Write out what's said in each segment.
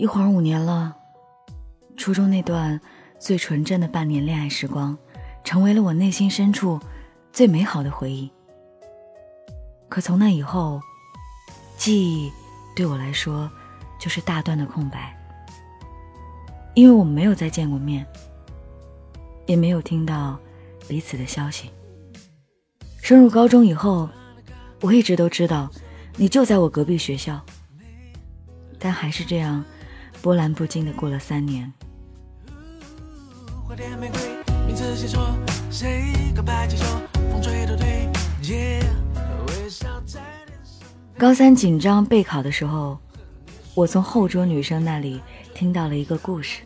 一晃五年了，初中那段最纯真的半年恋爱时光，成为了我内心深处最美好的回忆。可从那以后，记忆对我来说就是大段的空白，因为我们没有再见过面，也没有听到彼此的消息。升入高中以后，我一直都知道你就在我隔壁学校，但还是这样。波澜不惊的过了三年。高三紧张备考的时候，我从后桌女生那里听到了一个故事。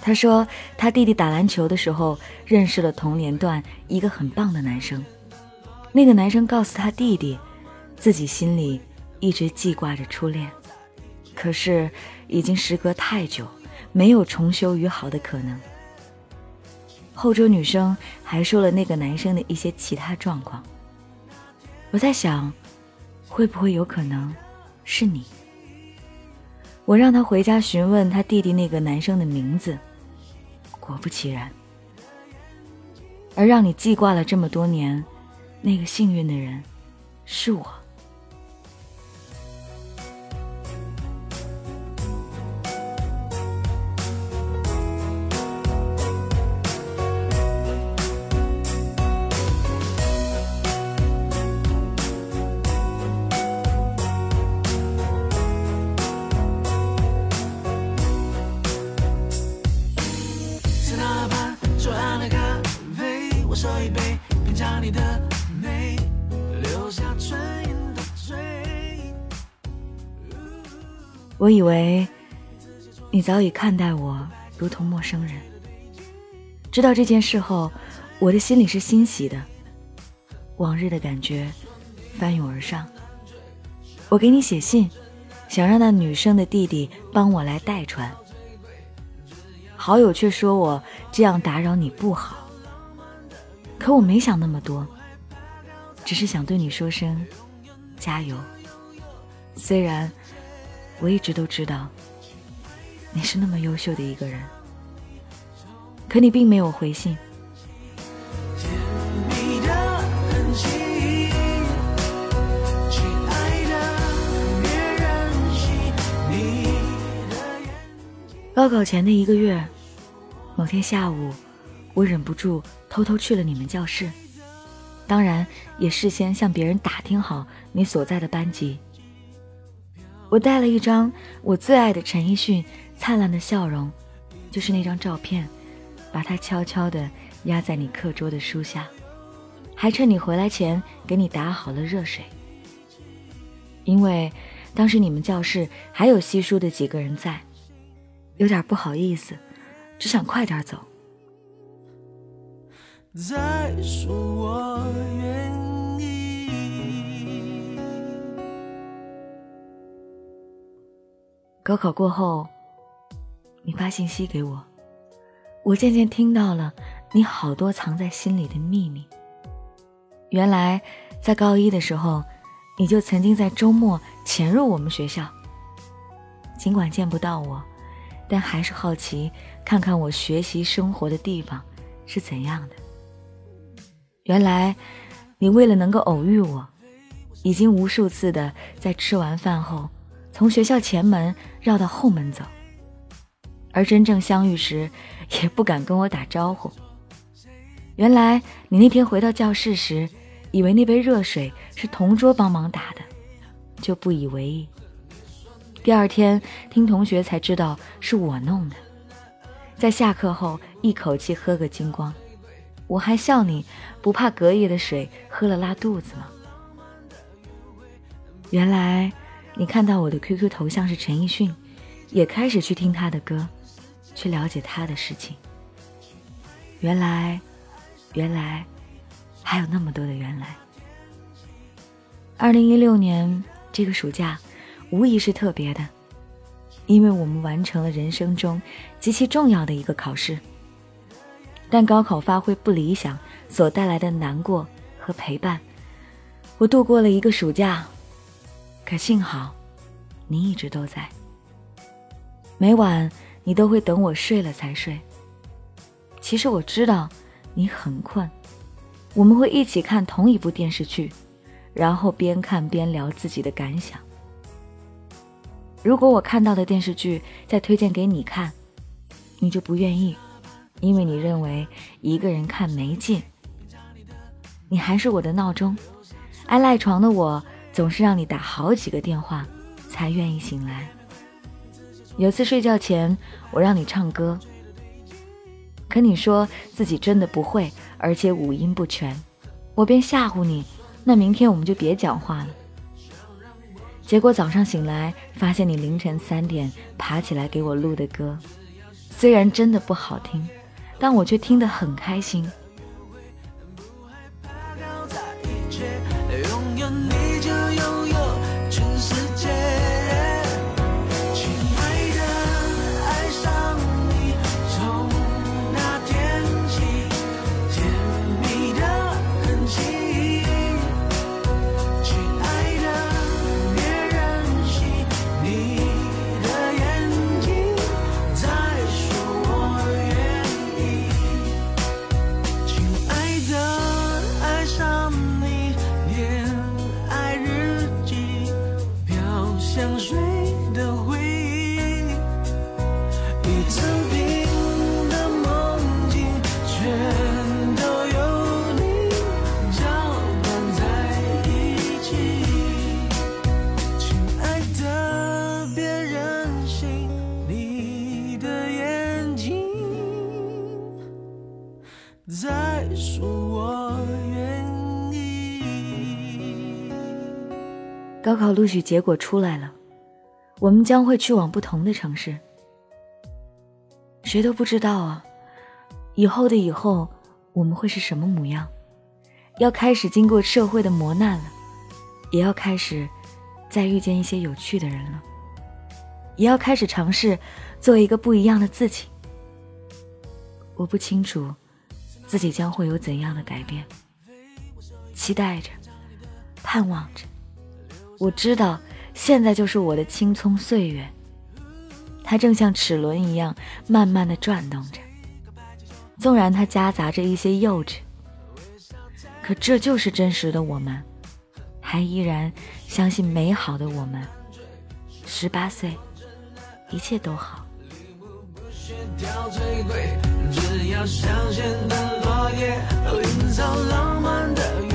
她说，她弟弟打篮球的时候认识了同年段一个很棒的男生。那个男生告诉他弟弟，自己心里一直记挂着初恋。可是，已经时隔太久，没有重修于好的可能。后桌女生还说了那个男生的一些其他状况。我在想，会不会有可能是你？我让他回家询问他弟弟那个男生的名字，果不其然。而让你记挂了这么多年，那个幸运的人，是我。我以为你早已看待我如同陌生人。知道这件事后，我的心里是欣喜的，往日的感觉翻涌而上。我给你写信，想让那女生的弟弟帮我来代传。好友却说我这样打扰你不好。可我没想那么多，只是想对你说声加油。虽然。我一直都知道，你是那么优秀的一个人，可你并没有回信。高考前的一个月，某天下午，我忍不住偷偷去了你们教室，当然也事先向别人打听好你所在的班级。我带了一张我最爱的陈奕迅灿烂的笑容，就是那张照片，把它悄悄地压在你课桌的书下，还趁你回来前给你打好了热水。因为当时你们教室还有稀疏的几个人在，有点不好意思，只想快点走。再说我愿意高考过后，你发信息给我，我渐渐听到了你好多藏在心里的秘密。原来，在高一的时候，你就曾经在周末潜入我们学校。尽管见不到我，但还是好奇看看我学习生活的地方是怎样的。原来，你为了能够偶遇我，已经无数次的在吃完饭后。从学校前门绕到后门走，而真正相遇时，也不敢跟我打招呼。原来你那天回到教室时，以为那杯热水是同桌帮忙打的，就不以为意。第二天听同学才知道是我弄的，在下课后一口气喝个精光，我还笑你不怕隔夜的水喝了拉肚子吗？原来。你看到我的 QQ 头像是陈奕迅，也开始去听他的歌，去了解他的事情。原来，原来，还有那么多的原来。二零一六年这个暑假，无疑是特别的，因为我们完成了人生中极其重要的一个考试。但高考发挥不理想所带来的难过和陪伴，我度过了一个暑假。可幸好，你一直都在。每晚你都会等我睡了才睡。其实我知道你很困，我们会一起看同一部电视剧，然后边看边聊自己的感想。如果我看到的电视剧再推荐给你看，你就不愿意，因为你认为一个人看没劲。你还是我的闹钟，爱赖床的我总是让你打好几个电话才愿意醒来。有次睡觉前，我让你唱歌，可你说自己真的不会，而且五音不全，我便吓唬你，那明天我们就别讲话了。结果早上醒来，发现你凌晨三点爬起来给我录的歌，虽然真的不好听，但我却听得很开心。高考录取结果出来了，我们将会去往不同的城市。谁都不知道啊，以后的以后，我们会是什么模样？要开始经过社会的磨难了，也要开始再遇见一些有趣的人了，也要开始尝试做一个不一样的自己。我不清楚自己将会有怎样的改变，期待着，盼望着。我知道，现在就是我的青葱岁月，它正像齿轮一样慢慢的转动着。纵然它夹杂着一些幼稚，可这就是真实的我们，还依然相信美好的我们。十八岁，一切都好。只要的落叶，浪漫感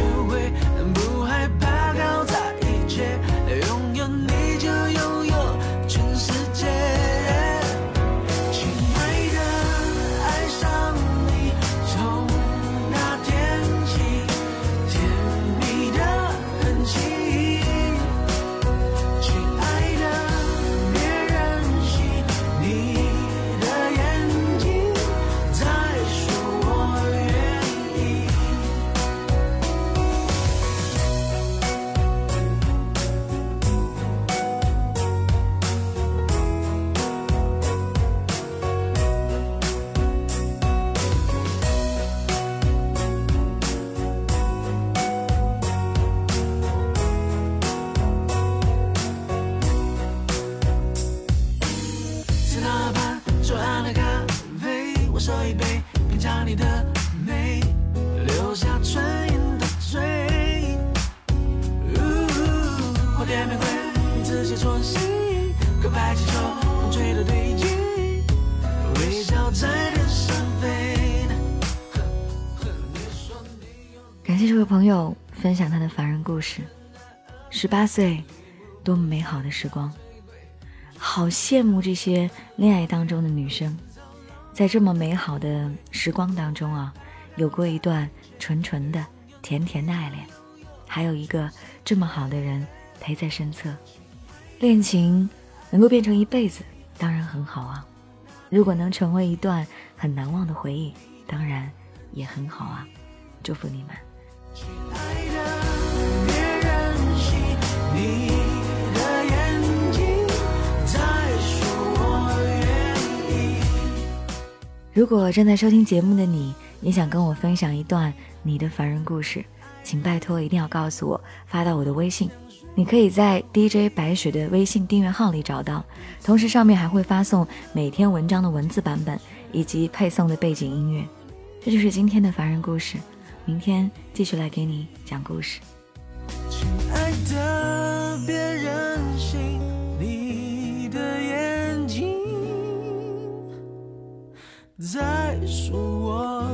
分享他的凡人故事。十八岁，多么美好的时光！好羡慕这些恋爱当中的女生，在这么美好的时光当中啊，有过一段纯纯的、甜甜的爱恋，还有一个这么好的人陪在身侧，恋情能够变成一辈子，当然很好啊。如果能成为一段很难忘的回忆，当然也很好啊。祝福你们。如果正在收听节目的你，也想跟我分享一段你的凡人故事，请拜托一定要告诉我，发到我的微信你可以在 DJ 白雪的微信订阅号里找到，同时上面还会发送每天文章的文字版本以及配送的背景音乐。这就是今天的凡人故事，明天继续来给你讲故事。亲爱的，别任在说我